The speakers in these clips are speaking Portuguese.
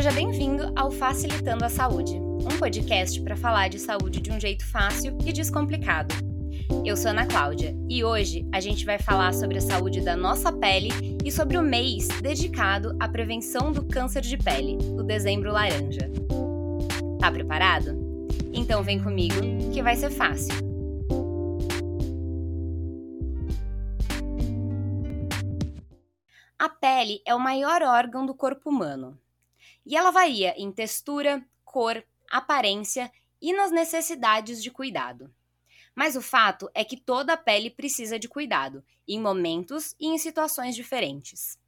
Seja bem-vindo ao Facilitando a Saúde, um podcast para falar de saúde de um jeito fácil e descomplicado. Eu sou Ana Cláudia e hoje a gente vai falar sobre a saúde da nossa pele e sobre o mês dedicado à prevenção do câncer de pele, o Dezembro Laranja. Tá preparado? Então vem comigo que vai ser fácil. A pele é o maior órgão do corpo humano e ela varia em textura, cor, aparência e nas necessidades de cuidado. Mas o fato é que toda a pele precisa de cuidado, em momentos e em situações diferentes.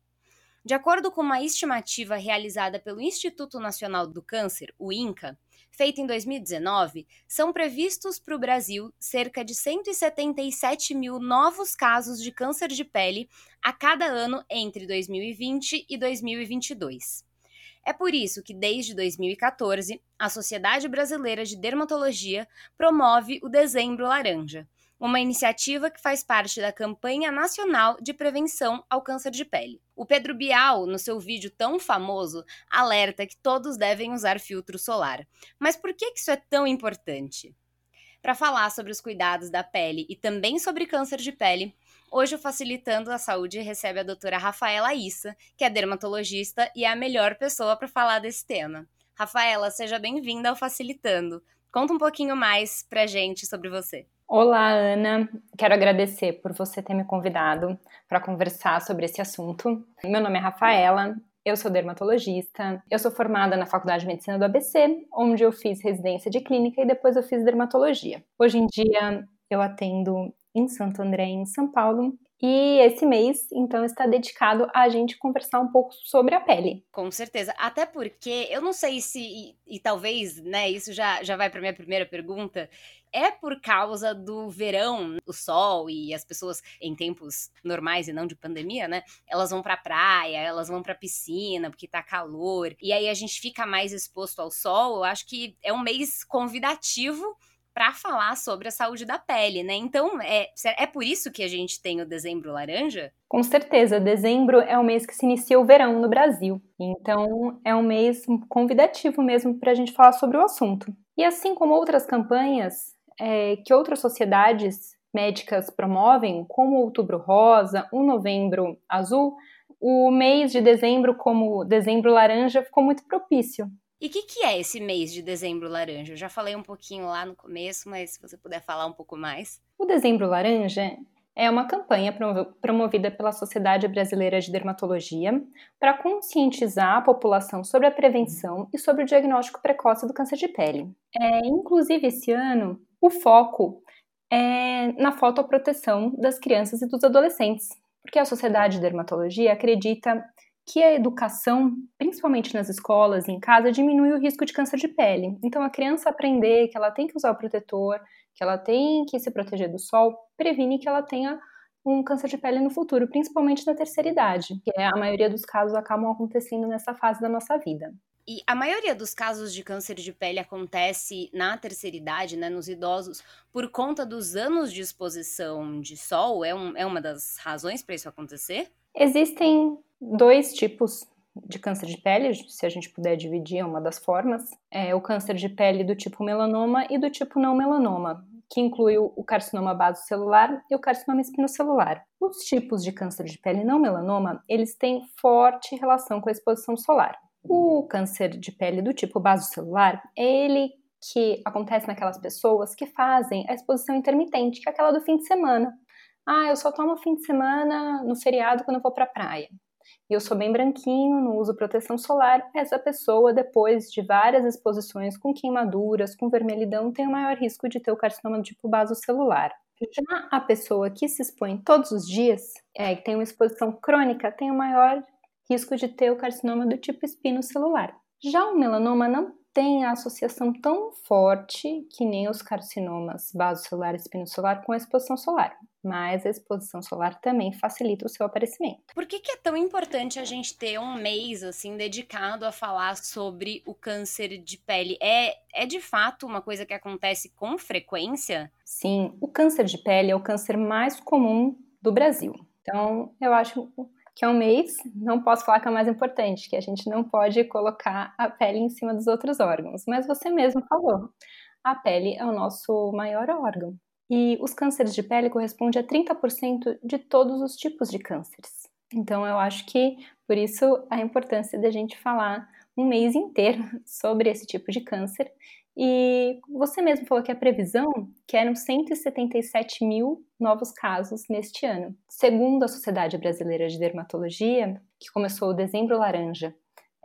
De acordo com uma estimativa realizada pelo Instituto Nacional do Câncer, o INCA, feita em 2019, são previstos para o Brasil cerca de 177 mil novos casos de câncer de pele a cada ano entre 2020 e 2022. É por isso que, desde 2014, a Sociedade Brasileira de Dermatologia promove o Dezembro Laranja, uma iniciativa que faz parte da campanha nacional de prevenção ao câncer de pele. O Pedro Bial, no seu vídeo tão famoso, alerta que todos devem usar filtro solar. Mas por que isso é tão importante? Para falar sobre os cuidados da pele e também sobre câncer de pele, Hoje o Facilitando a Saúde recebe a doutora Rafaela Issa, que é dermatologista e é a melhor pessoa para falar desse tema. Rafaela, seja bem-vinda ao Facilitando. Conta um pouquinho mais pra gente sobre você. Olá, Ana. Quero agradecer por você ter me convidado para conversar sobre esse assunto. Meu nome é Rafaela, eu sou dermatologista, eu sou formada na Faculdade de Medicina do ABC, onde eu fiz residência de clínica e depois eu fiz dermatologia. Hoje em dia eu atendo em Santo André, em São Paulo. E esse mês, então, está dedicado a gente conversar um pouco sobre a pele. Com certeza. Até porque eu não sei se, e, e talvez, né, isso já, já vai para minha primeira pergunta. É por causa do verão, o sol e as pessoas em tempos normais e não de pandemia, né? Elas vão pra praia, elas vão pra piscina porque tá calor. E aí a gente fica mais exposto ao sol. Eu acho que é um mês convidativo para falar sobre a saúde da pele, né? Então, é, é por isso que a gente tem o dezembro laranja? Com certeza, dezembro é o mês que se inicia o verão no Brasil. Então, é um mês convidativo mesmo para a gente falar sobre o assunto. E assim como outras campanhas é, que outras sociedades médicas promovem, como o Outubro Rosa, o Novembro Azul, o mês de dezembro, como dezembro laranja, ficou muito propício e o que, que é esse mês de dezembro laranja? Eu já falei um pouquinho lá no começo, mas se você puder falar um pouco mais. O dezembro laranja é uma campanha promovida pela Sociedade Brasileira de Dermatologia para conscientizar a população sobre a prevenção e sobre o diagnóstico precoce do câncer de pele. É, inclusive, esse ano, o foco é na fotoproteção das crianças e dos adolescentes, porque a Sociedade de Dermatologia acredita que a educação, principalmente nas escolas e em casa, diminui o risco de câncer de pele. Então, a criança aprender que ela tem que usar o protetor, que ela tem que se proteger do sol, previne que ela tenha um câncer de pele no futuro, principalmente na terceira idade, que é a maioria dos casos acabam acontecendo nessa fase da nossa vida. E a maioria dos casos de câncer de pele acontece na terceira idade, né, nos idosos, por conta dos anos de exposição de sol? É, um, é uma das razões para isso acontecer? Existem dois tipos de câncer de pele, se a gente puder dividir, uma das formas. É o câncer de pele do tipo melanoma e do tipo não melanoma, que inclui o carcinoma basocelular e o carcinoma espinocelular. Os tipos de câncer de pele não melanoma, eles têm forte relação com a exposição solar. O câncer de pele do tipo basocelular é ele que acontece naquelas pessoas que fazem a exposição intermitente, que é aquela do fim de semana. Ah, eu só tomo fim de semana no feriado quando eu vou para a praia e eu sou bem branquinho, não uso proteção solar, essa pessoa, depois de várias exposições com queimaduras, com vermelhidão, tem o maior risco de ter o carcinoma do tipo basocelular. Já a pessoa que se expõe todos os dias, é, que tem uma exposição crônica, tem o maior risco de ter o carcinoma do tipo espinocelular. Já o melanoma não tem a associação tão forte que nem os carcinomas basocelular e espinocelular com a exposição solar, mas a exposição solar também facilita o seu aparecimento. Por que, que é tão importante a gente ter um mês assim dedicado a falar sobre o câncer de pele? É, é de fato uma coisa que acontece com frequência? Sim, o câncer de pele é o câncer mais comum do Brasil. Então, eu acho que é um mês, não posso falar que é o mais importante, que a gente não pode colocar a pele em cima dos outros órgãos. Mas você mesmo falou, a pele é o nosso maior órgão. E os cânceres de pele correspondem a 30% de todos os tipos de cânceres. Então, eu acho que por isso a importância da gente falar um mês inteiro sobre esse tipo de câncer. E você mesmo falou que a previsão que eram 177 mil novos casos neste ano. Segundo a Sociedade Brasileira de Dermatologia, que começou o dezembro laranja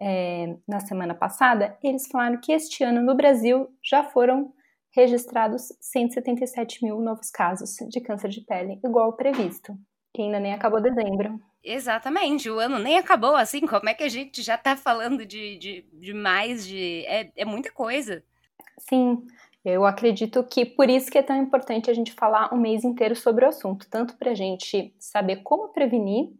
é, na semana passada, eles falaram que este ano no Brasil já foram registrados 177 mil novos casos de câncer de pele, igual previsto, que ainda nem acabou dezembro. Exatamente, o ano nem acabou assim, como é que a gente já tá falando de, de, de mais de. É, é muita coisa. Sim, eu acredito que por isso que é tão importante a gente falar um mês inteiro sobre o assunto, tanto para a gente saber como prevenir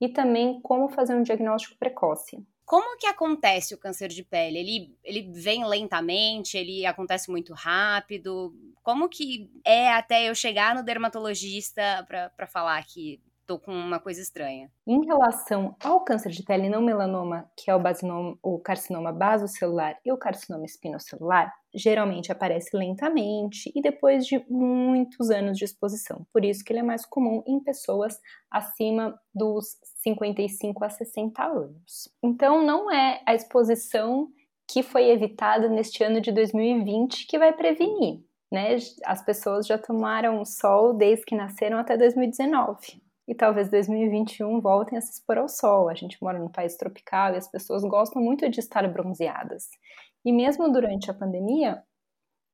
e também como fazer um diagnóstico precoce. Como que acontece o câncer de pele? Ele, ele vem lentamente? Ele acontece muito rápido? Como que é até eu chegar no dermatologista para falar que com uma coisa estranha. Em relação ao câncer de pele não melanoma, que é o, o carcinoma basocelular e o carcinoma espinocelular, geralmente aparece lentamente e depois de muitos anos de exposição. Por isso que ele é mais comum em pessoas acima dos 55 a 60 anos. Então não é a exposição que foi evitada neste ano de 2020 que vai prevenir. Né? As pessoas já tomaram sol desde que nasceram até 2019 e talvez 2021 voltem a se expor ao sol. A gente mora num país tropical e as pessoas gostam muito de estar bronzeadas. E mesmo durante a pandemia,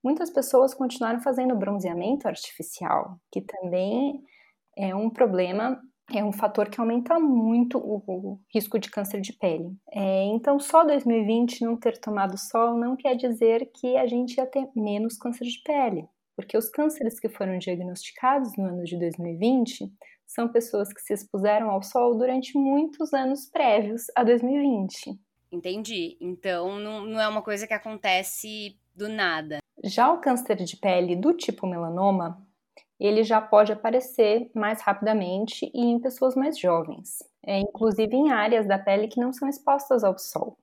muitas pessoas continuaram fazendo bronzeamento artificial, que também é um problema, é um fator que aumenta muito o, o risco de câncer de pele. É, então, só 2020 não ter tomado sol não quer dizer que a gente ia ter menos câncer de pele, porque os cânceres que foram diagnosticados no ano de 2020 são pessoas que se expuseram ao sol durante muitos anos prévios a 2020. Entendi. Então não, não é uma coisa que acontece do nada. Já o câncer de pele do tipo melanoma, ele já pode aparecer mais rapidamente e em pessoas mais jovens, é, inclusive em áreas da pele que não são expostas ao sol.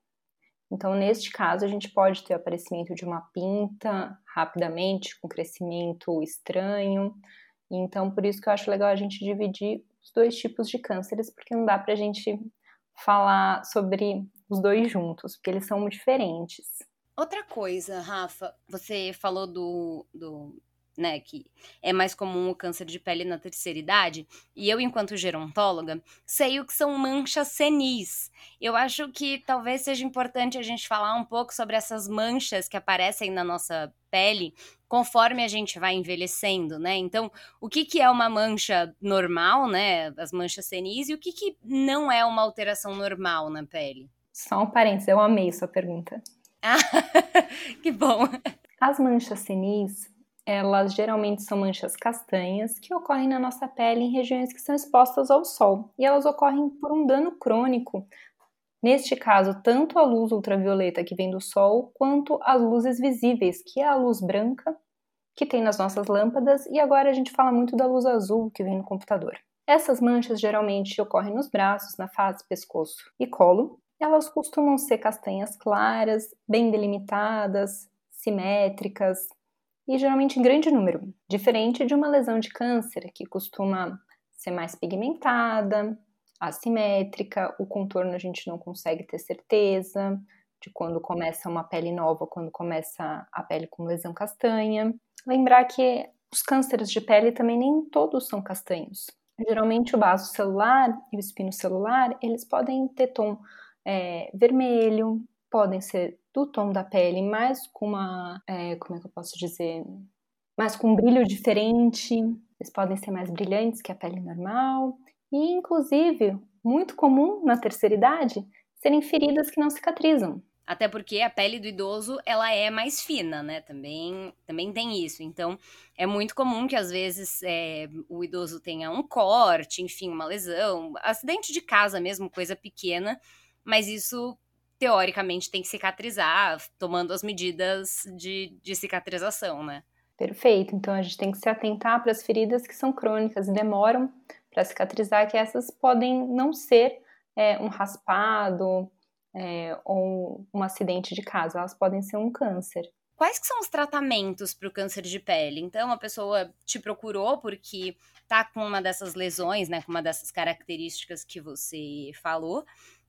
Então, neste caso, a gente pode ter o aparecimento de uma pinta rapidamente, com crescimento estranho, então, por isso que eu acho legal a gente dividir os dois tipos de cânceres, porque não dá pra gente falar sobre os dois juntos, porque eles são diferentes. Outra coisa, Rafa, você falou do, do né, que é mais comum o câncer de pele na terceira idade, e eu, enquanto gerontóloga, sei o que são manchas senis. Eu acho que talvez seja importante a gente falar um pouco sobre essas manchas que aparecem na nossa pele conforme a gente vai envelhecendo, né? Então, o que, que é uma mancha normal, né, as manchas senis, e o que, que não é uma alteração normal na pele? Só um parênteses, eu amei sua pergunta. Ah, que bom! As manchas senis elas geralmente são manchas castanhas que ocorrem na nossa pele em regiões que são expostas ao sol e elas ocorrem por um dano crônico. Neste caso, tanto a luz ultravioleta que vem do sol, quanto as luzes visíveis, que é a luz branca que tem nas nossas lâmpadas, e agora a gente fala muito da luz azul que vem no computador. Essas manchas geralmente ocorrem nos braços, na face, pescoço e colo. Elas costumam ser castanhas claras, bem delimitadas, simétricas, e geralmente em grande número, diferente de uma lesão de câncer, que costuma ser mais pigmentada, assimétrica, o contorno a gente não consegue ter certeza de quando começa uma pele nova, quando começa a pele com lesão castanha. Lembrar que os cânceres de pele também nem todos são castanhos. Geralmente o baso celular e o espino celular, eles podem ter tom é, vermelho, podem ser do tom da pele, mais com uma, é, como é que eu posso dizer, mais com um brilho diferente. Eles podem ser mais brilhantes que a pele normal e, inclusive, muito comum na terceira idade, serem feridas que não cicatrizam. Até porque a pele do idoso, ela é mais fina, né? Também, também tem isso. Então, é muito comum que, às vezes, é, o idoso tenha um corte, enfim, uma lesão, acidente de casa mesmo, coisa pequena, mas isso teoricamente tem que cicatrizar, tomando as medidas de, de cicatrização, né? Perfeito. Então a gente tem que se atentar para as feridas que são crônicas e demoram para cicatrizar, que essas podem não ser é, um raspado é, ou um acidente de casa, elas podem ser um câncer. Quais que são os tratamentos para o câncer de pele? Então, a pessoa te procurou porque tá com uma dessas lesões, né, com uma dessas características que você falou,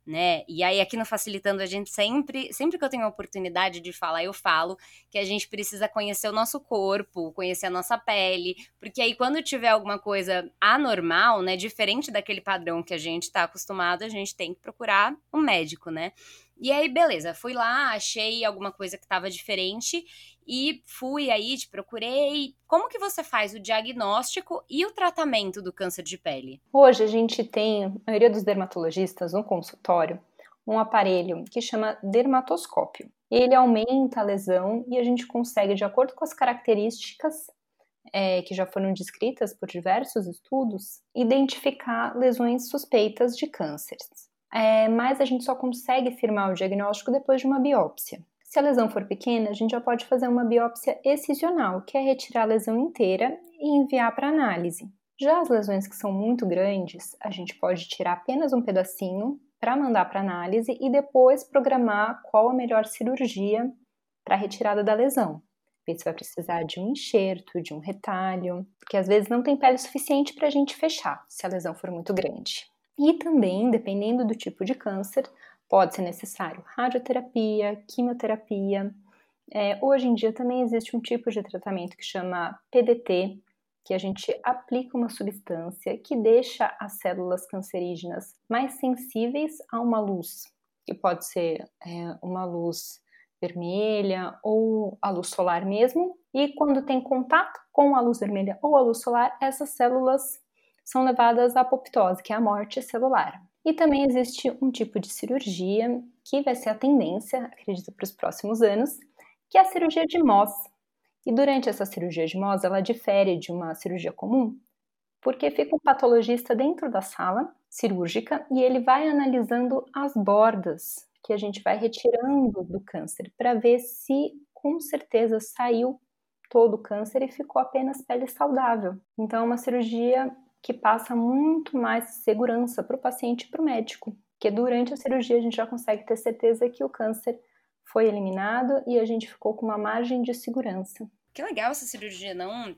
né? E aí aqui no facilitando a gente sempre, sempre que eu tenho a oportunidade de falar, eu falo que a gente precisa conhecer o nosso corpo, conhecer a nossa pele, porque aí quando tiver alguma coisa anormal, né, diferente daquele padrão que a gente está acostumado, a gente tem que procurar um médico, né? E aí, beleza, fui lá, achei alguma coisa que estava diferente e fui aí, te procurei. Como que você faz o diagnóstico e o tratamento do câncer de pele? Hoje a gente tem, a maioria dos dermatologistas no consultório, um aparelho que chama dermatoscópio. Ele aumenta a lesão e a gente consegue, de acordo com as características é, que já foram descritas por diversos estudos, identificar lesões suspeitas de cânceres é, mas a gente só consegue firmar o diagnóstico depois de uma biópsia. Se a lesão for pequena, a gente já pode fazer uma biópsia excisional, que é retirar a lesão inteira e enviar para análise. Já as lesões que são muito grandes, a gente pode tirar apenas um pedacinho para mandar para análise e depois programar qual a melhor cirurgia para a retirada da lesão. Ver vai precisar de um enxerto, de um retalho, porque às vezes não tem pele suficiente para a gente fechar, se a lesão for muito grande. E também, dependendo do tipo de câncer, pode ser necessário radioterapia, quimioterapia. É, hoje em dia também existe um tipo de tratamento que chama PDT, que a gente aplica uma substância que deixa as células cancerígenas mais sensíveis a uma luz, que pode ser é, uma luz vermelha ou a luz solar mesmo. E quando tem contato com a luz vermelha ou a luz solar, essas células são levadas à apoptose, que é a morte celular. E também existe um tipo de cirurgia que vai ser a tendência, acredito, para os próximos anos, que é a cirurgia de Moss. E durante essa cirurgia de Moss, ela difere de uma cirurgia comum, porque fica um patologista dentro da sala cirúrgica e ele vai analisando as bordas que a gente vai retirando do câncer para ver se com certeza saiu todo o câncer e ficou apenas pele saudável. Então, é uma cirurgia que passa muito mais segurança para o paciente e para o médico, que durante a cirurgia a gente já consegue ter certeza que o câncer foi eliminado e a gente ficou com uma margem de segurança. Que legal essa cirurgia, não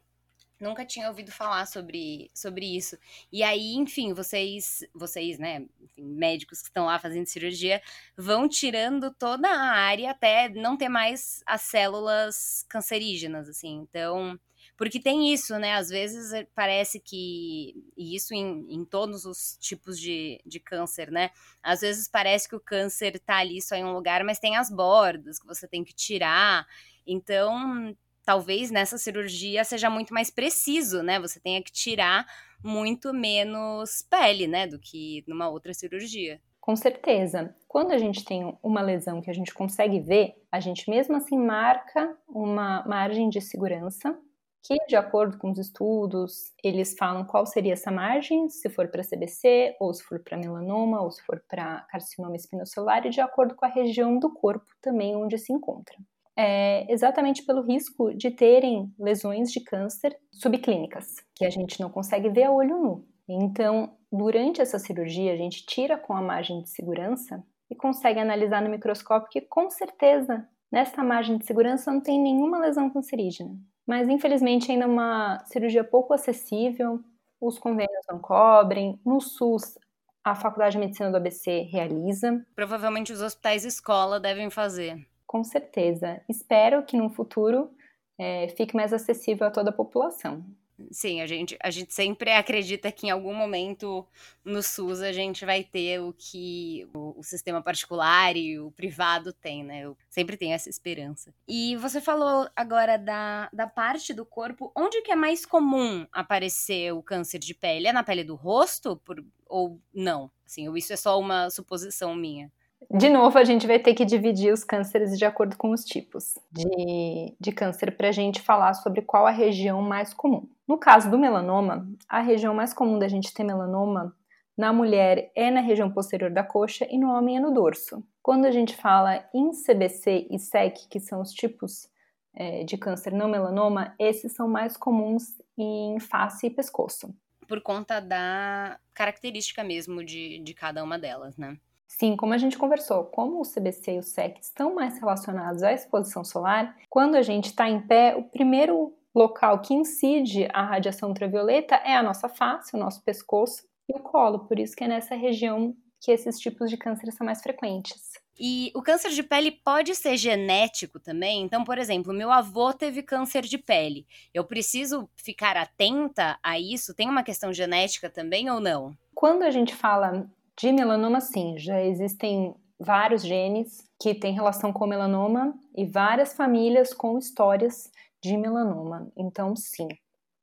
nunca tinha ouvido falar sobre, sobre isso. E aí, enfim, vocês, vocês, né, enfim, médicos que estão lá fazendo cirurgia, vão tirando toda a área até não ter mais as células cancerígenas, assim. Então, porque tem isso, né? Às vezes eh, parece que. E isso em, em todos os tipos de, de câncer, né? Às vezes parece que o câncer tá ali só em um lugar, mas tem as bordas que você tem que tirar. Então, talvez nessa cirurgia seja muito mais preciso, né? Você tenha que tirar muito menos pele, né? Do que numa outra cirurgia. Com certeza. Quando a gente tem uma lesão que a gente consegue ver, a gente mesmo assim marca uma margem de segurança que, de acordo com os estudos, eles falam qual seria essa margem, se for para CBC, ou se for para melanoma, ou se for para carcinoma espinocelular, e de acordo com a região do corpo também onde se encontra. É exatamente pelo risco de terem lesões de câncer subclínicas, que a gente não consegue ver a olho nu. Então, durante essa cirurgia, a gente tira com a margem de segurança e consegue analisar no microscópio que, com certeza, nessa margem de segurança não tem nenhuma lesão cancerígena mas infelizmente ainda é uma cirurgia pouco acessível, os convênios não cobrem. No SUS, a Faculdade de Medicina do ABC realiza. Provavelmente os hospitais escola devem fazer. Com certeza. Espero que no futuro é, fique mais acessível a toda a população. Sim, a gente, a gente sempre acredita que em algum momento no SUS a gente vai ter o que o, o, sistema particular e o privado tem, né? Eu sempre tenho essa esperança. E você falou agora da, da parte do corpo, onde que é mais comum aparecer o câncer de pele? É na pele do rosto por, ou não? Assim, isso é só uma suposição minha? De novo, a gente vai ter que dividir os cânceres de acordo com os tipos de, de câncer para a gente falar sobre qual a região mais comum. No caso do melanoma, a região mais comum da gente ter melanoma na mulher é na região posterior da coxa e no homem é no dorso. Quando a gente fala em CBC e SEC, que são os tipos é, de câncer não melanoma, esses são mais comuns em face e pescoço. por conta da característica mesmo de, de cada uma delas, né? Sim, como a gente conversou, como o CBC e o SEC estão mais relacionados à exposição solar, quando a gente está em pé, o primeiro local que incide a radiação ultravioleta é a nossa face, o nosso pescoço e o colo, por isso que é nessa região que esses tipos de câncer são mais frequentes. E o câncer de pele pode ser genético também? Então, por exemplo, meu avô teve câncer de pele. Eu preciso ficar atenta a isso? Tem uma questão genética também ou não? Quando a gente fala de melanoma, sim, já existem vários genes que têm relação com melanoma e várias famílias com histórias de melanoma. Então, sim.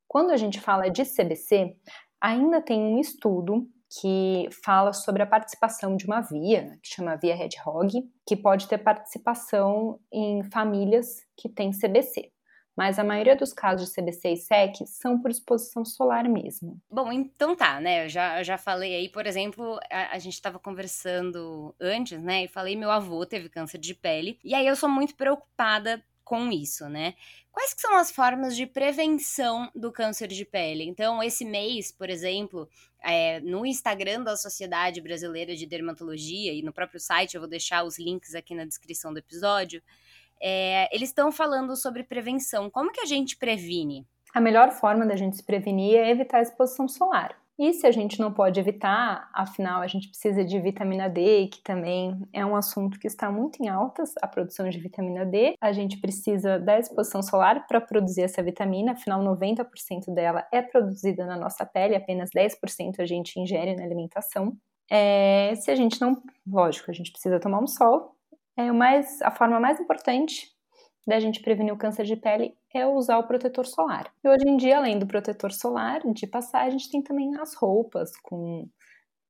Quando a gente fala de CBC, ainda tem um estudo que fala sobre a participação de uma via, que chama via Hedgehog, que pode ter participação em famílias que têm CBC. Mas a maioria dos casos de CBC e SEC são por exposição solar mesmo. Bom, então tá, né? Eu já, eu já falei aí, por exemplo, a, a gente estava conversando antes, né? E falei, meu avô teve câncer de pele. E aí eu sou muito preocupada com isso, né? Quais que são as formas de prevenção do câncer de pele? Então, esse mês, por exemplo, é, no Instagram da Sociedade Brasileira de Dermatologia e no próprio site, eu vou deixar os links aqui na descrição do episódio, é, eles estão falando sobre prevenção. Como que a gente previne? A melhor forma da gente se prevenir é evitar a exposição solar. E se a gente não pode evitar, afinal a gente precisa de vitamina D, que também é um assunto que está muito em altas, a produção de vitamina D. A gente precisa da exposição solar para produzir essa vitamina, afinal 90% dela é produzida na nossa pele, apenas 10% a gente ingere na alimentação. É, se a gente não, lógico, a gente precisa tomar um sol. É mais, a forma mais importante da gente prevenir o câncer de pele é usar o protetor solar. E hoje em dia, além do protetor solar, de passar, a gente tem também as roupas com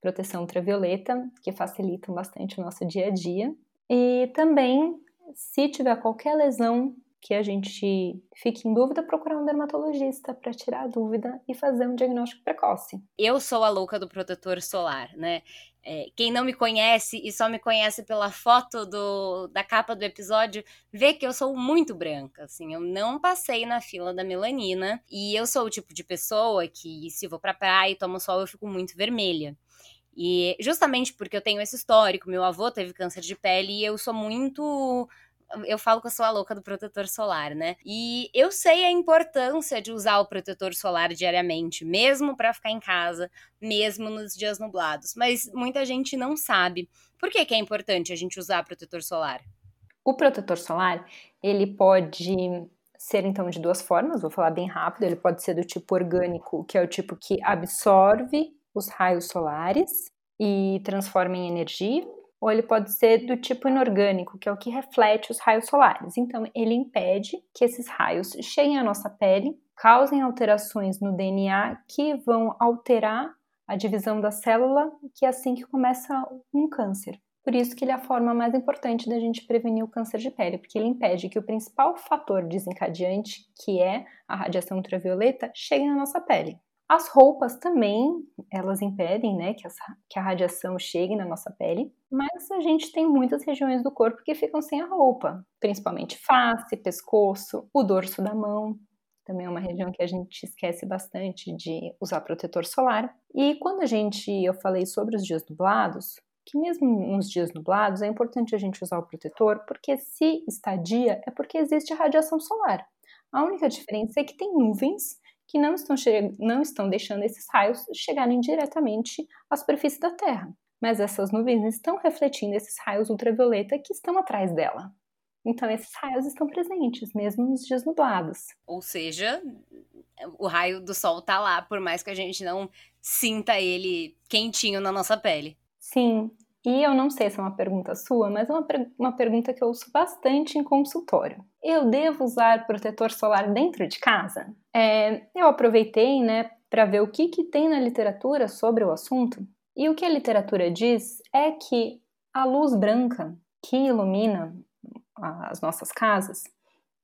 proteção ultravioleta, que facilitam bastante o nosso dia a dia. E também, se tiver qualquer lesão que a gente fique em dúvida, procurar um dermatologista para tirar a dúvida e fazer um diagnóstico precoce. Eu sou a louca do protetor solar, né? É, quem não me conhece e só me conhece pela foto do, da capa do episódio, vê que eu sou muito branca, assim, eu não passei na fila da melanina e eu sou o tipo de pessoa que se vou pra praia e tomo sol eu fico muito vermelha. E justamente porque eu tenho esse histórico, meu avô teve câncer de pele e eu sou muito eu falo que eu sou a louca do protetor solar, né? E eu sei a importância de usar o protetor solar diariamente, mesmo para ficar em casa, mesmo nos dias nublados. Mas muita gente não sabe. Por que, que é importante a gente usar protetor solar? O protetor solar, ele pode ser então de duas formas, vou falar bem rápido, ele pode ser do tipo orgânico, que é o tipo que absorve os raios solares e transforma em energia, ou ele pode ser do tipo inorgânico, que é o que reflete os raios solares. Então, ele impede que esses raios cheguem à nossa pele, causem alterações no DNA que vão alterar a divisão da célula, que é assim que começa um câncer. Por isso que ele é a forma mais importante da gente prevenir o câncer de pele, porque ele impede que o principal fator desencadeante, que é a radiação ultravioleta, chegue na nossa pele. As roupas também, elas impedem né, que, que a radiação chegue na nossa pele, mas a gente tem muitas regiões do corpo que ficam sem a roupa, principalmente face, pescoço, o dorso da mão, também é uma região que a gente esquece bastante de usar protetor solar. E quando a gente, eu falei sobre os dias nublados, que mesmo nos dias nublados é importante a gente usar o protetor, porque se está dia é porque existe radiação solar. A única diferença é que tem nuvens que não estão, não estão deixando esses raios chegarem diretamente à superfície da Terra. Mas essas nuvens estão refletindo esses raios ultravioleta que estão atrás dela. Então, esses raios estão presentes, mesmo nos dias nublados. Ou seja, o raio do sol está lá, por mais que a gente não sinta ele quentinho na nossa pele. Sim, e eu não sei se é uma pergunta sua, mas é uma, uma pergunta que eu ouço bastante em consultório. Eu devo usar protetor solar dentro de casa? É, eu aproveitei, né, para ver o que, que tem na literatura sobre o assunto. E o que a literatura diz é que a luz branca que ilumina as nossas casas,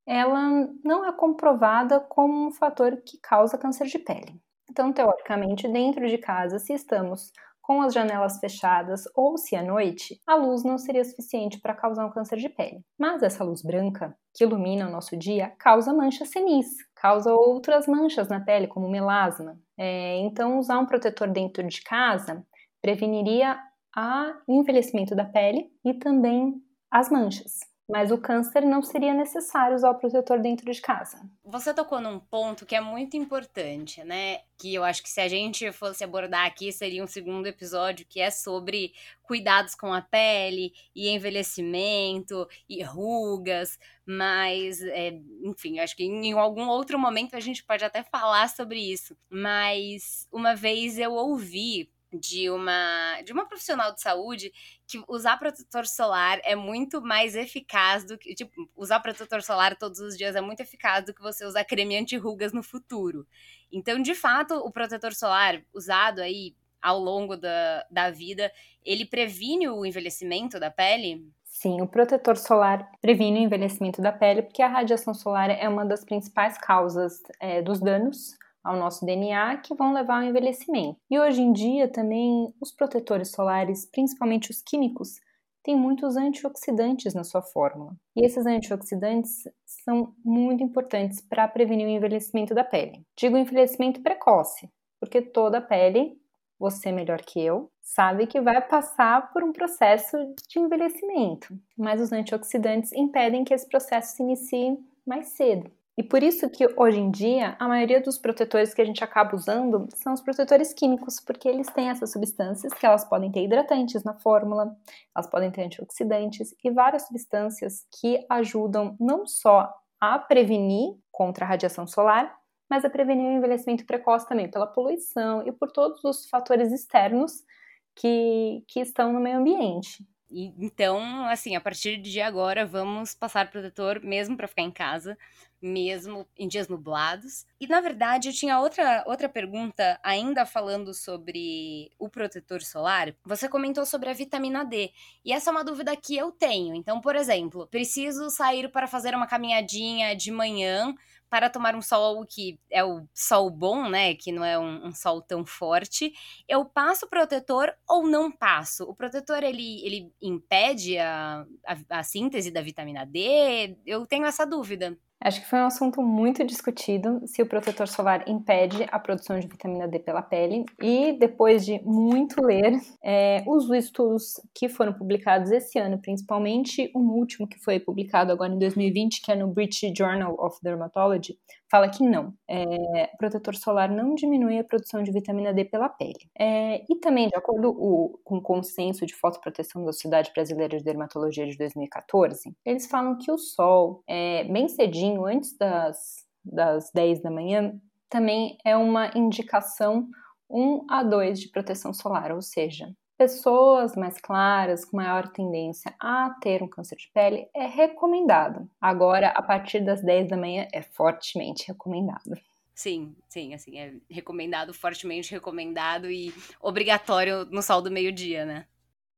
ela não é comprovada como um fator que causa câncer de pele. Então, teoricamente, dentro de casa, se estamos com as janelas fechadas ou se à noite, a luz não seria suficiente para causar um câncer de pele. Mas essa luz branca, que ilumina o nosso dia, causa mancha senis, causa outras manchas na pele, como melasma. É, então, usar um protetor dentro de casa preveniria o envelhecimento da pele e também as manchas mas o câncer não seria necessário usar o protetor dentro de casa. Você tocou num ponto que é muito importante, né? Que eu acho que se a gente fosse abordar aqui seria um segundo episódio que é sobre cuidados com a pele e envelhecimento e rugas, mas é, enfim, acho que em algum outro momento a gente pode até falar sobre isso. Mas uma vez eu ouvi de uma de uma profissional de saúde que usar protetor solar é muito mais eficaz do que tipo usar protetor solar todos os dias é muito eficaz do que você usar creme anti-rugas no futuro. Então, de fato, o protetor solar usado aí ao longo da, da vida, ele previne o envelhecimento da pele? Sim, o protetor solar previne o envelhecimento da pele, porque a radiação solar é uma das principais causas é, dos danos ao nosso DNA que vão levar ao envelhecimento. E hoje em dia também os protetores solares, principalmente os químicos, têm muitos antioxidantes na sua fórmula. E esses antioxidantes são muito importantes para prevenir o envelhecimento da pele. Digo envelhecimento precoce, porque toda pele, você melhor que eu, sabe que vai passar por um processo de envelhecimento, mas os antioxidantes impedem que esse processo se inicie mais cedo. E por isso que hoje em dia a maioria dos protetores que a gente acaba usando são os protetores químicos, porque eles têm essas substâncias que elas podem ter hidratantes na fórmula, elas podem ter antioxidantes e várias substâncias que ajudam não só a prevenir contra a radiação solar, mas a prevenir o envelhecimento precoce também pela poluição e por todos os fatores externos que, que estão no meio ambiente. Então, assim, a partir de agora, vamos passar protetor mesmo para ficar em casa, mesmo em dias nublados. E na verdade, eu tinha outra, outra pergunta, ainda falando sobre o protetor solar. Você comentou sobre a vitamina D, e essa é uma dúvida que eu tenho. Então, por exemplo, preciso sair para fazer uma caminhadinha de manhã para tomar um sol que é o sol bom, né? Que não é um, um, sol tão forte. Eu passo protetor ou não passo? O protetor ele, ele impede a, a, a síntese da vitamina D? Eu tenho essa dúvida. Acho que foi um assunto muito discutido se o protetor solar impede a produção de vitamina D pela pele. E depois de muito ler, é, os estudos que foram publicados esse ano, principalmente um último que foi publicado agora em 2020, que é no British Journal of Dermatology, fala que não. É, protetor solar não diminui a produção de vitamina D pela pele. É, e também, de acordo o, com o consenso de fotoproteção da Sociedade Brasileira de Dermatologia de 2014, eles falam que o sol, é, bem cedinho, antes das, das 10 da manhã, também é uma indicação 1 a 2 de proteção solar, ou seja, pessoas mais claras, com maior tendência a ter um câncer de pele, é recomendado. Agora, a partir das 10 da manhã, é fortemente recomendado. Sim, sim, assim, é recomendado, fortemente recomendado e obrigatório no sol do meio-dia, né?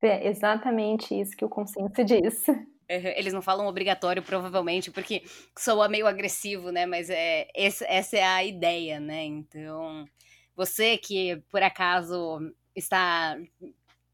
É exatamente isso que o consenso diz. Eles não falam obrigatório, provavelmente, porque soa meio agressivo, né? Mas é, essa, essa é a ideia, né? Então, você que por acaso está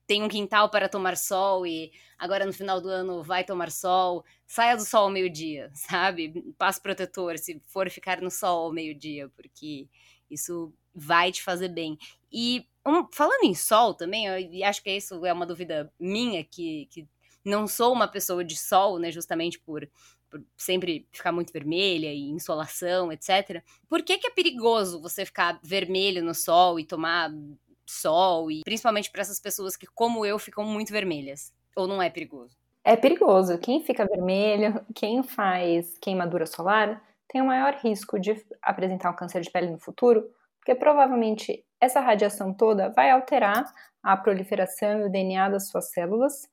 tem um quintal para tomar sol e agora no final do ano vai tomar sol, saia do sol ao meio-dia, sabe? Passe protetor se for ficar no sol ao meio-dia, porque isso vai te fazer bem. E um, falando em sol também, eu acho que isso é uma dúvida minha, que, que não sou uma pessoa de sol, né? Justamente por, por sempre ficar muito vermelha e insolação, etc. Por que, que é perigoso você ficar vermelho no sol e tomar sol e principalmente para essas pessoas que, como eu, ficam muito vermelhas? Ou não é perigoso? É perigoso. Quem fica vermelho, quem faz queimadura solar, tem o maior risco de apresentar um câncer de pele no futuro, porque provavelmente essa radiação toda vai alterar a proliferação e o DNA das suas células.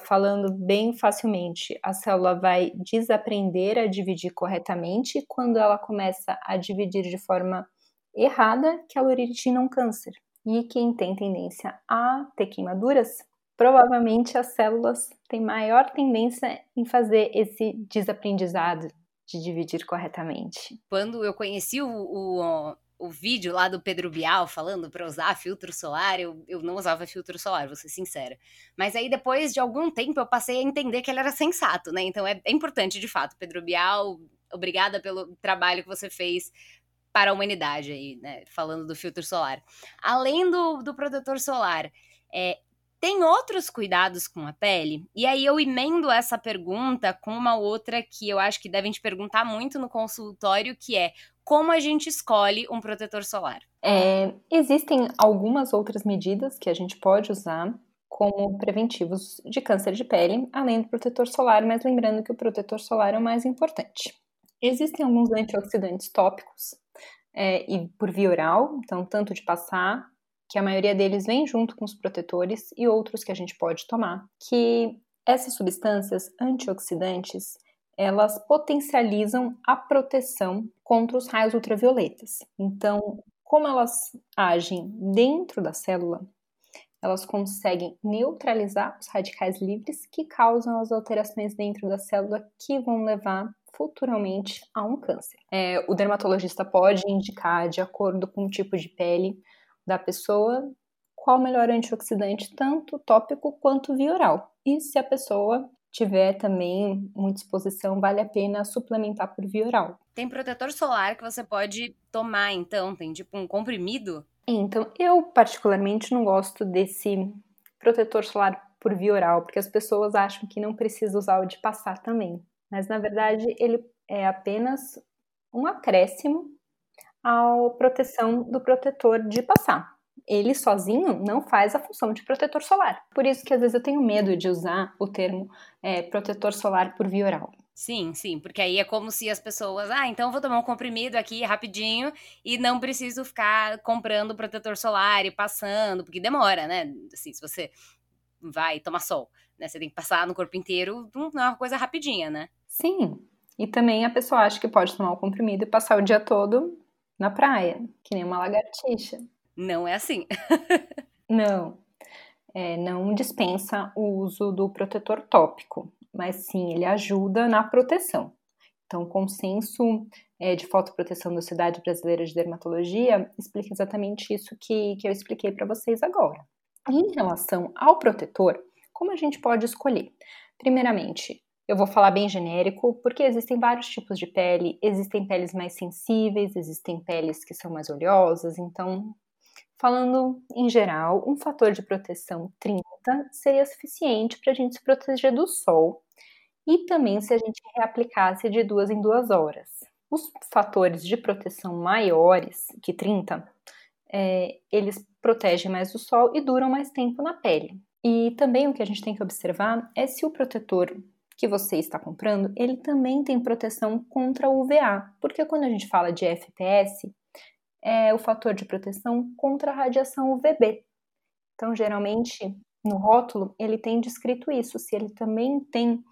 Falando bem facilmente, a célula vai desaprender a dividir corretamente quando ela começa a dividir de forma errada, que ela origina um câncer. E quem tem tendência a ter queimaduras, provavelmente as células têm maior tendência em fazer esse desaprendizado de dividir corretamente. Quando eu conheci o, o, o vídeo lá do Pedro Bial falando para usar filtro solar, eu, eu não usava filtro solar, vou ser sincera. Mas aí depois de algum tempo eu passei a entender que ele era sensato, né? Então é, é importante de fato. Pedro Bial, obrigada pelo trabalho que você fez para a humanidade aí, né? Falando do filtro solar. Além do, do protetor solar, é, tem outros cuidados com a pele? E aí eu emendo essa pergunta com uma outra que eu acho que devem te perguntar muito no consultório, que é como a gente escolhe um protetor solar? É, existem algumas outras medidas que a gente pode usar como preventivos de câncer de pele, além do protetor solar, mas lembrando que o protetor solar é o mais importante. Existem alguns antioxidantes tópicos é, e por via oral, então tanto de passar que a maioria deles vem junto com os protetores e outros que a gente pode tomar, que essas substâncias antioxidantes elas potencializam a proteção contra os raios ultravioletas. Então, como elas agem dentro da célula, elas conseguem neutralizar os radicais livres que causam as alterações dentro da célula que vão levar futuramente a um câncer. É, o dermatologista pode indicar, de acordo com o tipo de pele, da pessoa qual o melhor antioxidante, tanto tópico quanto via oral. E se a pessoa tiver também muita exposição, vale a pena suplementar por via oral. Tem protetor solar que você pode tomar, então? Tem tipo um comprimido? Então, eu particularmente não gosto desse protetor solar por via oral, porque as pessoas acham que não precisa usar o de passar também. Mas na verdade, ele é apenas um acréscimo a proteção do protetor de passar. Ele sozinho não faz a função de protetor solar. Por isso que às vezes eu tenho medo de usar o termo é, protetor solar por via oral. Sim, sim, porque aí é como se as pessoas, ah, então vou tomar um comprimido aqui rapidinho e não preciso ficar comprando protetor solar e passando, porque demora, né? Assim, se você vai tomar sol, né? Você tem que passar no corpo inteiro, não é uma coisa rapidinha, né? Sim. E também a pessoa acha que pode tomar o comprimido e passar o dia todo na praia, que nem uma lagartixa. Não é assim. não. É, não dispensa o uso do protetor tópico, mas sim ele ajuda na proteção. Então, o consenso é, de fotoproteção da Sociedade Brasileira de Dermatologia explica exatamente isso que, que eu expliquei para vocês agora. Em relação ao protetor, como a gente pode escolher? Primeiramente, eu vou falar bem genérico, porque existem vários tipos de pele, existem peles mais sensíveis, existem peles que são mais oleosas, então, falando em geral, um fator de proteção 30 seria suficiente para a gente se proteger do sol e também se a gente reaplicasse de duas em duas horas. Os fatores de proteção maiores que 30, é, eles protegem mais do sol e duram mais tempo na pele. E também o que a gente tem que observar é se o protetor que você está comprando, ele também tem proteção contra o UVA, porque quando a gente fala de FPS, é o fator de proteção contra a radiação UVB. Então, geralmente, no rótulo, ele tem descrito isso, se ele também tem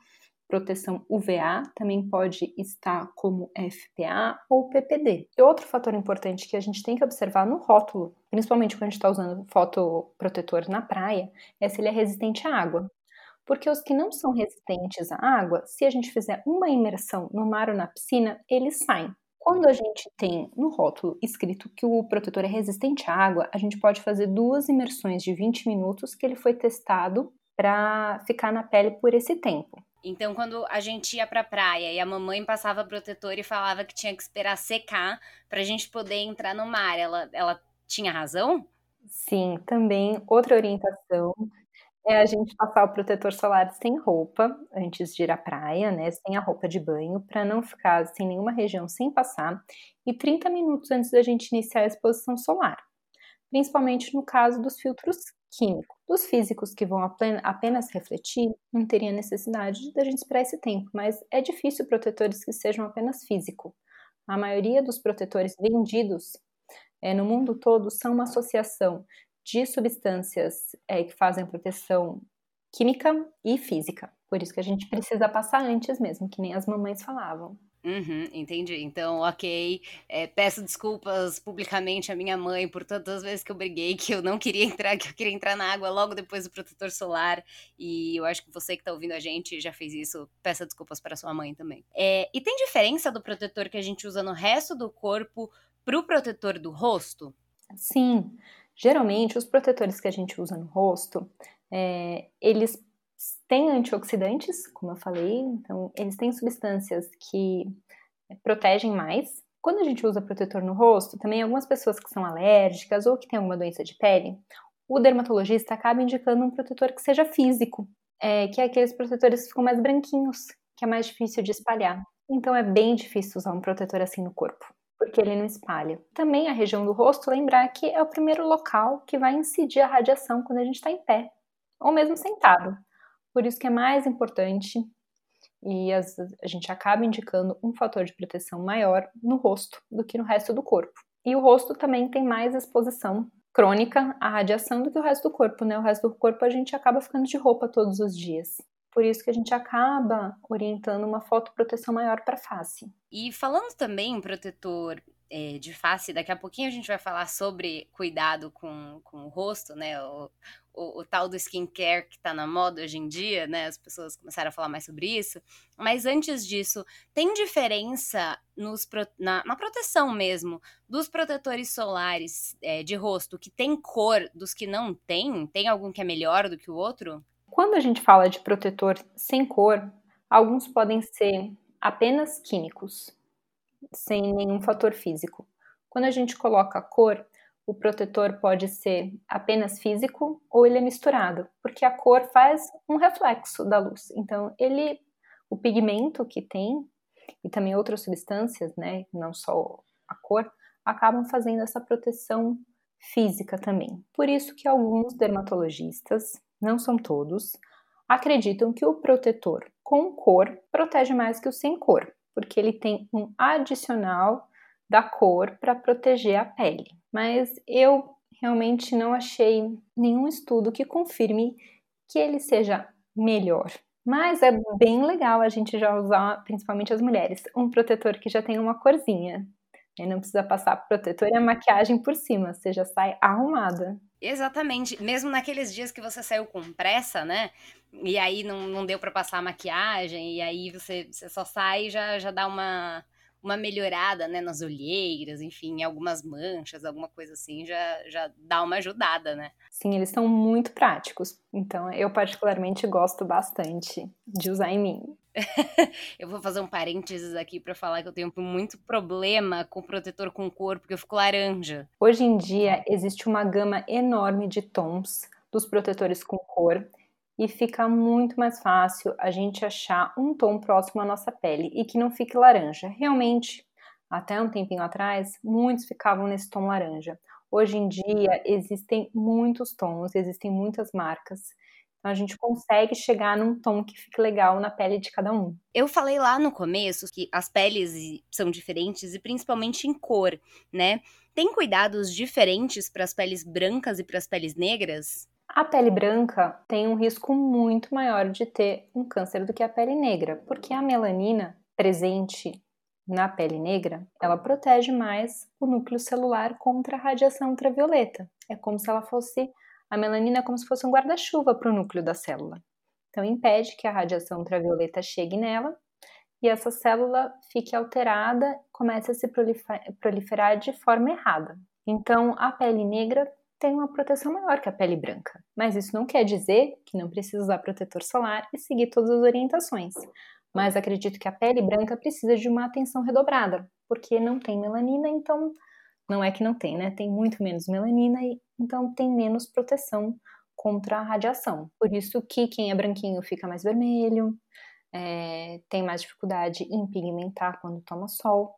proteção UVA, também pode estar como FPA ou PPD. E outro fator importante que a gente tem que observar no rótulo, principalmente quando a gente está usando fotoprotetor na praia, é se ele é resistente à água. Porque os que não são resistentes à água, se a gente fizer uma imersão no mar ou na piscina, eles saem. Quando a gente tem no rótulo escrito que o protetor é resistente à água, a gente pode fazer duas imersões de 20 minutos que ele foi testado para ficar na pele por esse tempo. Então, quando a gente ia pra praia e a mamãe passava protetor e falava que tinha que esperar secar pra gente poder entrar no mar, ela, ela tinha razão? Sim, também outra orientação é a gente passar o protetor solar sem roupa antes de ir à praia, né? Sem a roupa de banho, para não ficar sem nenhuma região sem passar, e 30 minutos antes da gente iniciar a exposição solar. Principalmente no caso dos filtros químicos. Dos físicos que vão apenas refletir, não teria necessidade da gente esperar esse tempo, mas é difícil protetores que sejam apenas físico. A maioria dos protetores vendidos é, no mundo todo são uma associação de substâncias é, que fazem proteção química e física. Por isso que a gente precisa passar antes mesmo, que nem as mamães falavam. Uhum, entendi. Então, ok. É, peço desculpas publicamente à minha mãe por tantas vezes que eu briguei que eu não queria entrar, que eu queria entrar na água logo depois do protetor solar. E eu acho que você que está ouvindo a gente já fez isso. Peça desculpas para sua mãe também. É, e tem diferença do protetor que a gente usa no resto do corpo para o protetor do rosto? Sim. Geralmente, os protetores que a gente usa no rosto, é, eles têm antioxidantes, como eu falei, então eles têm substâncias que protegem mais. Quando a gente usa protetor no rosto, também algumas pessoas que são alérgicas ou que têm alguma doença de pele, o dermatologista acaba indicando um protetor que seja físico, é, que é aqueles protetores que ficam mais branquinhos, que é mais difícil de espalhar. Então é bem difícil usar um protetor assim no corpo porque ele não espalha. Também a região do rosto, lembrar que é o primeiro local que vai incidir a radiação quando a gente está em pé, ou mesmo sentado. Por isso que é mais importante e as, a gente acaba indicando um fator de proteção maior no rosto do que no resto do corpo. E o rosto também tem mais exposição crônica à radiação do que o resto do corpo, né? O resto do corpo a gente acaba ficando de roupa todos os dias. Por isso que a gente acaba orientando uma fotoproteção maior para a face. E falando também em protetor é, de face, daqui a pouquinho a gente vai falar sobre cuidado com, com o rosto, né? O, o, o tal do skincare que está na moda hoje em dia, né? As pessoas começaram a falar mais sobre isso. Mas antes disso, tem diferença nos, na, na proteção mesmo dos protetores solares é, de rosto que tem cor dos que não tem? Tem algum que é melhor do que o outro? Quando a gente fala de protetor sem cor, alguns podem ser apenas químicos, sem nenhum fator físico. Quando a gente coloca cor, o protetor pode ser apenas físico ou ele é misturado, porque a cor faz um reflexo da luz. Então, ele, o pigmento que tem e também outras substâncias, né, não só a cor, acabam fazendo essa proteção física também. Por isso que alguns dermatologistas não são todos, acreditam que o protetor com cor protege mais que o sem cor, porque ele tem um adicional da cor para proteger a pele. Mas eu realmente não achei nenhum estudo que confirme que ele seja melhor. Mas é bem legal a gente já usar, principalmente as mulheres, um protetor que já tem uma corzinha. E não precisa passar protetor e a maquiagem por cima, você já sai arrumada. Exatamente. Mesmo naqueles dias que você saiu com pressa, né? E aí não, não deu para passar a maquiagem, e aí você, você só sai e já, já dá uma, uma melhorada, né? Nas olheiras, enfim, algumas manchas, alguma coisa assim, já, já dá uma ajudada, né? Sim, eles são muito práticos. Então, eu particularmente gosto bastante de usar em mim. eu vou fazer um parênteses aqui para falar que eu tenho muito problema com protetor com cor, porque eu fico laranja. Hoje em dia existe uma gama enorme de tons dos protetores com cor e fica muito mais fácil a gente achar um tom próximo à nossa pele e que não fique laranja. Realmente, até um tempinho atrás, muitos ficavam nesse tom laranja. Hoje em dia existem muitos tons, existem muitas marcas então a gente consegue chegar num tom que fique legal na pele de cada um. Eu falei lá no começo que as peles são diferentes e principalmente em cor, né? Tem cuidados diferentes para as peles brancas e para as peles negras? A pele branca tem um risco muito maior de ter um câncer do que a pele negra, porque a melanina presente na pele negra, ela protege mais o núcleo celular contra a radiação ultravioleta. É como se ela fosse a melanina é como se fosse um guarda-chuva para o núcleo da célula. Então, impede que a radiação ultravioleta chegue nela e essa célula fique alterada, comece a se proliferar de forma errada. Então, a pele negra tem uma proteção maior que a pele branca. Mas isso não quer dizer que não precisa usar protetor solar e seguir todas as orientações. Mas acredito que a pele branca precisa de uma atenção redobrada, porque não tem melanina, então não é que não tem, né? Tem muito menos melanina e então tem menos proteção contra a radiação. Por isso que quem é branquinho fica mais vermelho, é, tem mais dificuldade em pigmentar quando toma sol.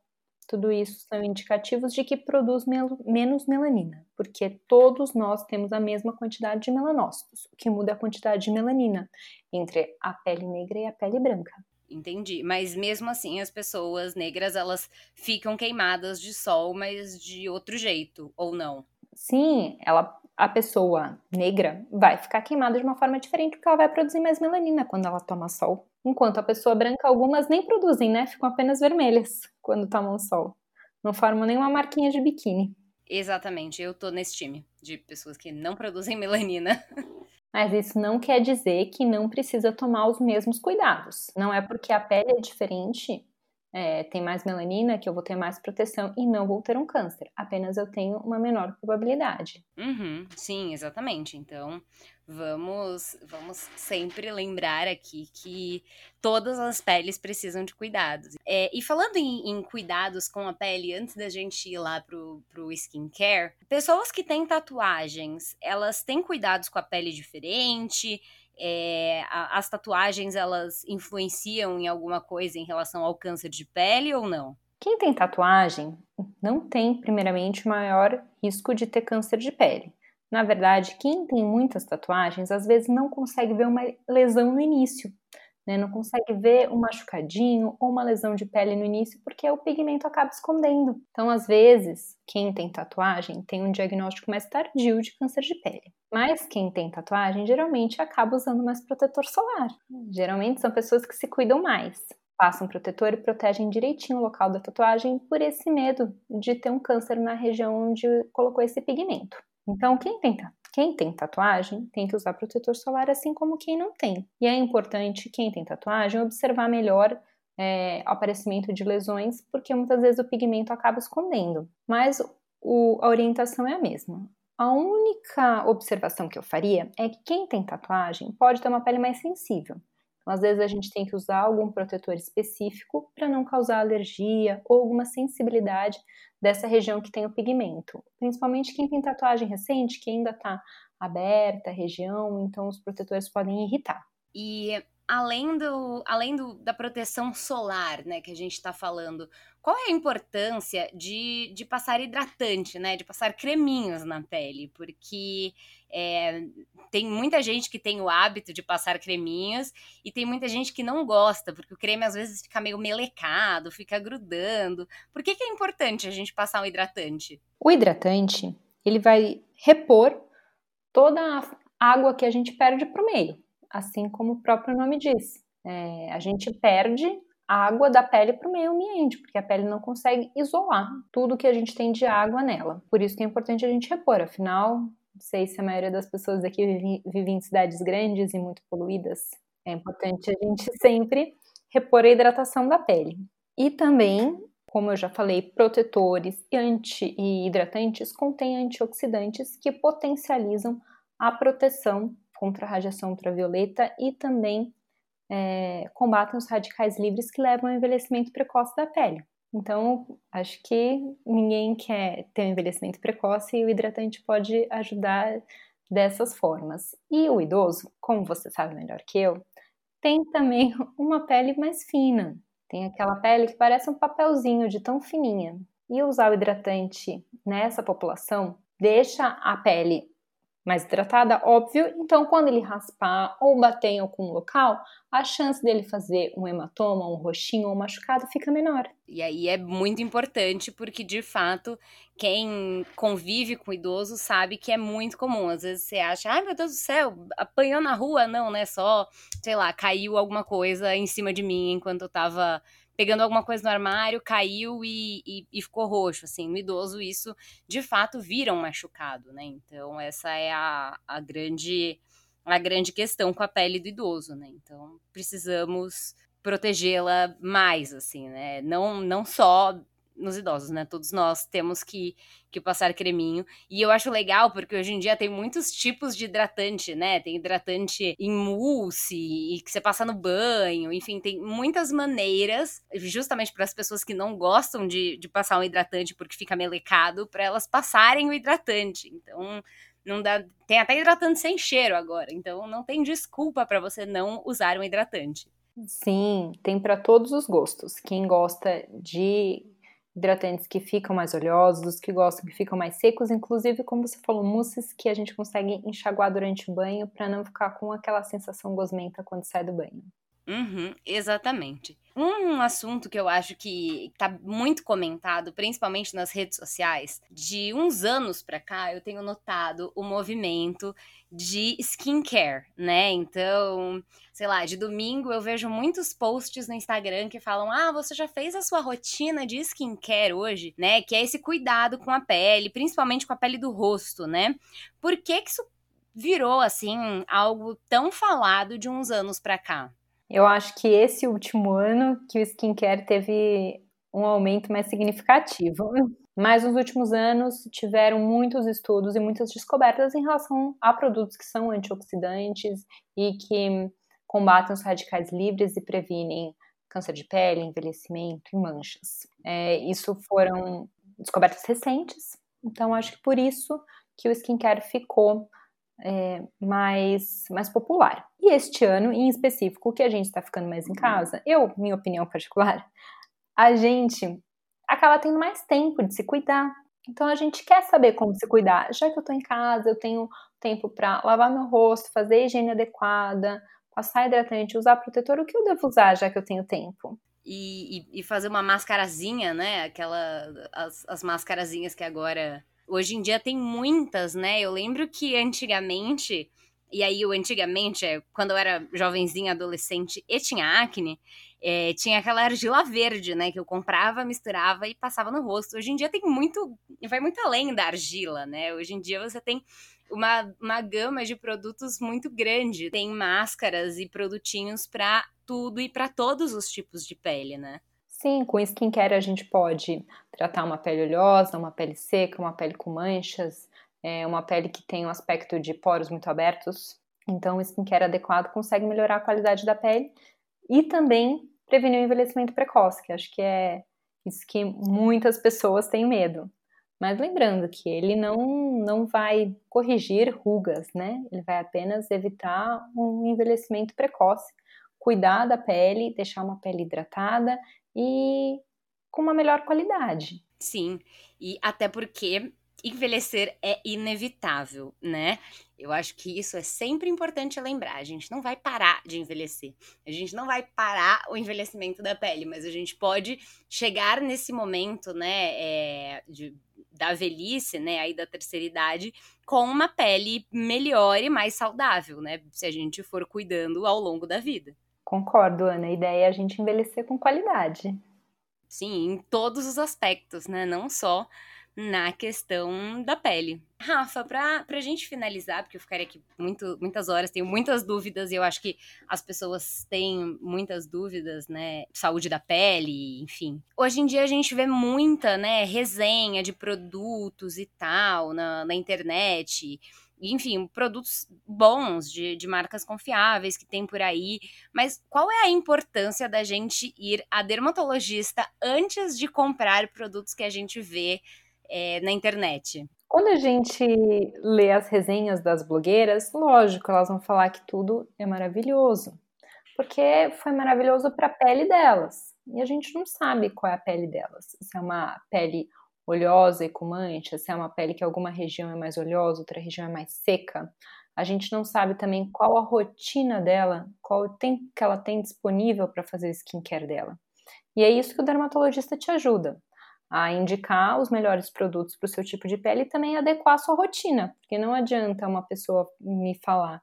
Tudo isso são indicativos de que produz mel menos melanina, porque todos nós temos a mesma quantidade de melanócitos. O que muda é a quantidade de melanina entre a pele negra e a pele branca. Entendi. Mas mesmo assim, as pessoas negras, elas ficam queimadas de sol, mas de outro jeito, ou não? Sim, ela, a pessoa negra vai ficar queimada de uma forma diferente, porque ela vai produzir mais melanina quando ela toma sol. Enquanto a pessoa branca, algumas nem produzem, né? Ficam apenas vermelhas quando tomam sol. Não formam nenhuma marquinha de biquíni. Exatamente, eu tô nesse time de pessoas que não produzem melanina. Mas isso não quer dizer que não precisa tomar os mesmos cuidados. Não é porque a pele é diferente é, tem mais melanina, que eu vou ter mais proteção e não vou ter um câncer. Apenas eu tenho uma menor probabilidade. Uhum, sim, exatamente. Então, vamos, vamos sempre lembrar aqui que todas as peles precisam de cuidados. É, e falando em, em, cuidados com a pele, antes da gente ir lá pro, pro skincare, pessoas que têm tatuagens, elas têm cuidados com a pele diferente? É, as tatuagens elas influenciam em alguma coisa em relação ao câncer de pele ou não? Quem tem tatuagem não tem, primeiramente, maior risco de ter câncer de pele. Na verdade, quem tem muitas tatuagens às vezes não consegue ver uma lesão no início, né? não consegue ver um machucadinho ou uma lesão de pele no início porque o pigmento acaba escondendo. Então, às vezes, quem tem tatuagem tem um diagnóstico mais tardio de câncer de pele. Mas quem tem tatuagem geralmente acaba usando mais protetor solar. Geralmente são pessoas que se cuidam mais. Passam protetor e protegem direitinho o local da tatuagem por esse medo de ter um câncer na região onde colocou esse pigmento. Então, quem tem, quem tem tatuagem tem que usar protetor solar assim como quem não tem. E é importante, quem tem tatuagem, observar melhor é, o aparecimento de lesões, porque muitas vezes o pigmento acaba escondendo. Mas o, a orientação é a mesma. A única observação que eu faria é que quem tem tatuagem pode ter uma pele mais sensível. Então, às vezes a gente tem que usar algum protetor específico para não causar alergia ou alguma sensibilidade dessa região que tem o pigmento. Principalmente quem tem tatuagem recente, que ainda está aberta a região, então os protetores podem irritar. E além, do, além do, da proteção solar, né, que a gente está falando, qual é a importância de, de passar hidratante, né, de passar creminhos na pele? Porque é, tem muita gente que tem o hábito de passar creminhos e tem muita gente que não gosta, porque o creme às vezes fica meio melecado, fica grudando. Por que, que é importante a gente passar um hidratante? O hidratante, ele vai repor toda a água que a gente perde para o meio assim como o próprio nome diz. É, a gente perde água da pele para o meio ambiente, porque a pele não consegue isolar tudo que a gente tem de água nela. Por isso que é importante a gente repor, afinal, não sei se a maioria das pessoas aqui vive, vive em cidades grandes e muito poluídas. É importante a gente sempre repor a hidratação da pele. E também, como eu já falei, protetores e, anti, e hidratantes contêm antioxidantes que potencializam a proteção contra a radiação ultravioleta e também é, combatem os radicais livres que levam ao envelhecimento precoce da pele. Então, acho que ninguém quer ter um envelhecimento precoce e o hidratante pode ajudar dessas formas. E o idoso, como você sabe melhor que eu, tem também uma pele mais fina. Tem aquela pele que parece um papelzinho de tão fininha. E usar o hidratante nessa população deixa a pele mais hidratada, óbvio. Então, quando ele raspar ou bater em algum local, a chance dele fazer um hematoma, um roxinho ou um machucado fica menor. E aí é muito importante porque, de fato, quem convive com idoso sabe que é muito comum. Às vezes você acha, ai meu Deus do céu, apanhou na rua? Não, né? Só, sei lá, caiu alguma coisa em cima de mim enquanto eu tava pegando alguma coisa no armário, caiu e, e, e, ficou roxo, assim, no idoso isso de fato vira um machucado, né? Então essa é a, a grande a grande questão com a pele do idoso, né? Então precisamos protegê-la mais, assim, né? Não, não só nos idosos, né? Todos nós temos que, que passar creminho. E eu acho legal porque hoje em dia tem muitos tipos de hidratante, né? Tem hidratante em mousse e que você passa no banho, enfim, tem muitas maneiras, justamente para as pessoas que não gostam de, de passar um hidratante porque fica melecado, para elas passarem o hidratante. Então, não dá, tem até hidratante sem cheiro agora, então não tem desculpa para você não usar um hidratante. Sim, tem para todos os gostos. Quem gosta de hidratantes que ficam mais oleosos, que gostam que ficam mais secos, inclusive, como você falou, mousses que a gente consegue enxaguar durante o banho para não ficar com aquela sensação gosmenta quando sai do banho. Uhum, exatamente. Um assunto que eu acho que está muito comentado, principalmente nas redes sociais, de uns anos para cá, eu tenho notado o movimento de skincare, né? Então, sei lá, de domingo eu vejo muitos posts no Instagram que falam: "Ah, você já fez a sua rotina de skincare hoje?", né? Que é esse cuidado com a pele, principalmente com a pele do rosto, né? Por que que isso virou assim algo tão falado de uns anos para cá? Eu acho que esse último ano que o skincare teve um aumento mais significativo. Mas nos últimos anos tiveram muitos estudos e muitas descobertas em relação a produtos que são antioxidantes e que combatem os radicais livres e previnem câncer de pele, envelhecimento e manchas. É, isso foram descobertas recentes, então acho que por isso que o skincare ficou é, mais, mais popular. E este ano, em específico, que a gente está ficando mais em casa, eu, minha opinião particular, a gente acaba tendo mais tempo de se cuidar. Então a gente quer saber como se cuidar. Já que eu estou em casa, eu tenho tempo para lavar meu rosto, fazer a higiene adequada, passar hidratante, usar protetor, o que eu devo usar já que eu tenho tempo? E, e, e fazer uma mascarazinha, né? Aquela. As, as mascarazinhas que agora. Hoje em dia tem muitas, né? Eu lembro que antigamente. E aí, o antigamente, é, quando eu era jovenzinha, adolescente e tinha acne, é, tinha aquela argila verde, né? Que eu comprava, misturava e passava no rosto. Hoje em dia tem muito. Vai muito além da argila, né? Hoje em dia você tem uma, uma gama de produtos muito grande. Tem máscaras e produtinhos para tudo e para todos os tipos de pele, né? Sim, com skincare a gente pode tratar uma pele oleosa, uma pele seca, uma pele com manchas, é, uma pele que tem um aspecto de poros muito abertos. Então, o skincare adequado consegue melhorar a qualidade da pele e também prevenir o envelhecimento precoce, que acho que é isso que muitas pessoas têm medo. Mas lembrando que ele não, não vai corrigir rugas, né? Ele vai apenas evitar um envelhecimento precoce, cuidar da pele, deixar uma pele hidratada e com uma melhor qualidade. Sim, e até porque envelhecer é inevitável, né? Eu acho que isso é sempre importante lembrar. A gente não vai parar de envelhecer. A gente não vai parar o envelhecimento da pele, mas a gente pode chegar nesse momento, né, é, de, da velhice, né, aí da terceira idade, com uma pele melhor e mais saudável, né, se a gente for cuidando ao longo da vida. Concordo, Ana. A ideia é a gente envelhecer com qualidade. Sim, em todos os aspectos, né, não só na questão da pele. Rafa, para a gente finalizar, porque eu ficaria aqui muito, muitas horas, tenho muitas dúvidas e eu acho que as pessoas têm muitas dúvidas, né? Saúde da pele, enfim. Hoje em dia a gente vê muita, né, resenha de produtos e tal na, na internet enfim, produtos bons de, de marcas confiáveis que tem por aí. Mas qual é a importância da gente ir a dermatologista antes de comprar produtos que a gente vê é, na internet? Quando a gente lê as resenhas das blogueiras, lógico, elas vão falar que tudo é maravilhoso, porque foi maravilhoso para a pele delas. E a gente não sabe qual é a pele delas. Se é uma pele oleosa e com manchas, se é uma pele que alguma região é mais oleosa, outra região é mais seca. A gente não sabe também qual a rotina dela, qual o tempo que ela tem disponível para fazer skincare dela. E é isso que o dermatologista te ajuda a indicar os melhores produtos para o seu tipo de pele e também adequar a sua rotina, porque não adianta uma pessoa me falar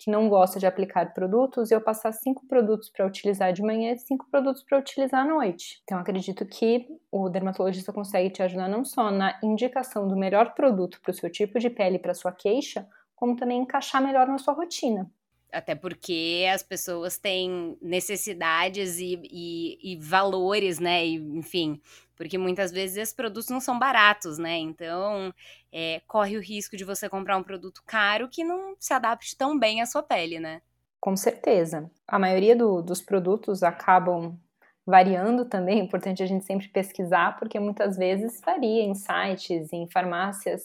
que não gosta de aplicar produtos e eu passar cinco produtos para utilizar de manhã e cinco produtos para utilizar à noite. Então, acredito que o dermatologista consegue te ajudar não só na indicação do melhor produto para o seu tipo de pele, para sua queixa, como também encaixar melhor na sua rotina. Até porque as pessoas têm necessidades e, e, e valores, né? E, enfim, porque muitas vezes esses produtos não são baratos, né? Então, é, corre o risco de você comprar um produto caro que não se adapte tão bem à sua pele, né? Com certeza. A maioria do, dos produtos acabam variando também, é importante a gente sempre pesquisar, porque muitas vezes varia em sites, em farmácias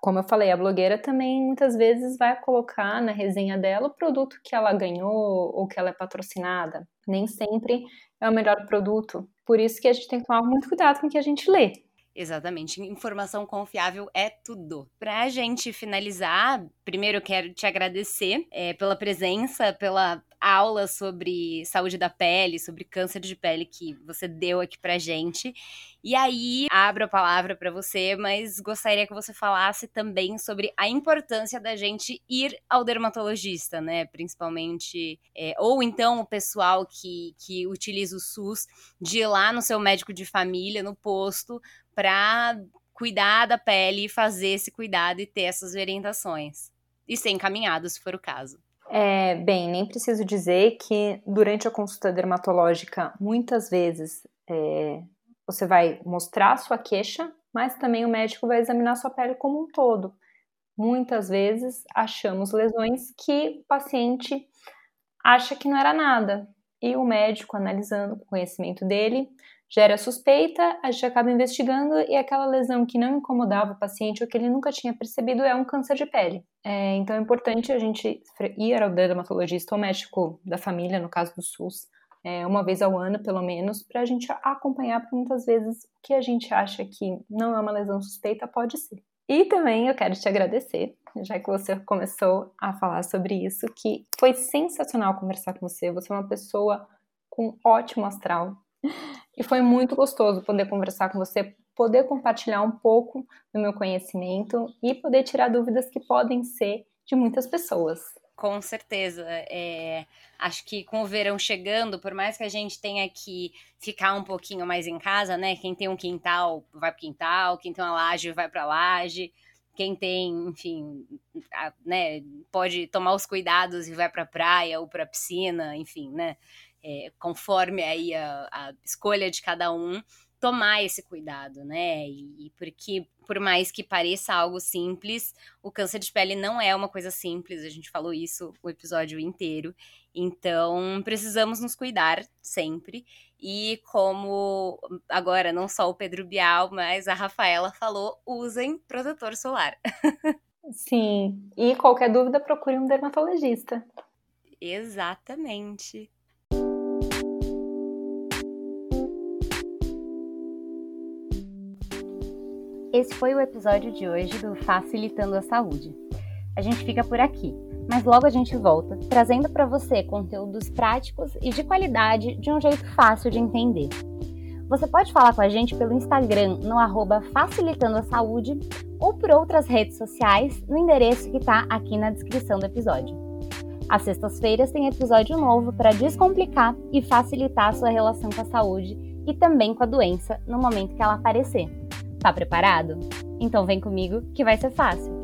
como eu falei, a blogueira também muitas vezes vai colocar na resenha dela o produto que ela ganhou ou que ela é patrocinada. Nem sempre é o melhor produto. Por isso que a gente tem que tomar muito cuidado com o que a gente lê. Exatamente. Informação confiável é tudo. Pra gente finalizar, primeiro eu quero te agradecer é, pela presença, pela aula sobre saúde da pele, sobre câncer de pele que você deu aqui pra gente. E aí, abro a palavra para você, mas gostaria que você falasse também sobre a importância da gente ir ao dermatologista, né? Principalmente, é, ou então o pessoal que, que utiliza o SUS, de ir lá no seu médico de família, no posto, para cuidar da pele e fazer esse cuidado e ter essas orientações. E ser encaminhado, se for o caso. É, bem, nem preciso dizer que durante a consulta dermatológica, muitas vezes é, você vai mostrar a sua queixa, mas também o médico vai examinar sua pele como um todo. Muitas vezes achamos lesões que o paciente acha que não era nada, e o médico, analisando o conhecimento dele, gera suspeita, a gente acaba investigando e aquela lesão que não incomodava o paciente ou que ele nunca tinha percebido é um câncer de pele. É, então é importante a gente ir ao dermatologista ou médico da família, no caso do SUS, é, uma vez ao ano, pelo menos, para a gente acompanhar, porque muitas vezes o que a gente acha que não é uma lesão suspeita pode ser. E também eu quero te agradecer, já que você começou a falar sobre isso, que foi sensacional conversar com você. Você é uma pessoa com ótimo astral, e foi muito gostoso poder conversar com você, poder compartilhar um pouco do meu conhecimento e poder tirar dúvidas que podem ser de muitas pessoas. Com certeza. É, acho que com o verão chegando, por mais que a gente tenha que ficar um pouquinho mais em casa, né? Quem tem um quintal vai para quintal, quem tem uma laje vai para laje, quem tem, enfim, a, né, pode tomar os cuidados e vai para praia ou para piscina, enfim, né? É, conforme aí a, a, escolha de cada um, tomar esse cuidado, né? E, e, porque, por mais que pareça algo simples, o câncer de pele não é uma coisa simples, a gente falou isso o episódio inteiro. Então, precisamos nos cuidar sempre. E como agora não só o Pedro Bial, mas a Rafaela falou, usem protetor solar. Sim, e qualquer dúvida procure um dermatologista. Exatamente. Esse foi o episódio de hoje do Facilitando a Saúde. A gente fica por aqui, mas logo a gente volta, trazendo para você conteúdos práticos e de qualidade de um jeito fácil de entender. Você pode falar com a gente pelo Instagram no arroba Facilitando a Saúde ou por outras redes sociais no endereço que está aqui na descrição do episódio. Às sextas-feiras tem episódio novo para descomplicar e facilitar a sua relação com a saúde e também com a doença no momento que ela aparecer. Tá preparado? Então vem comigo que vai ser fácil.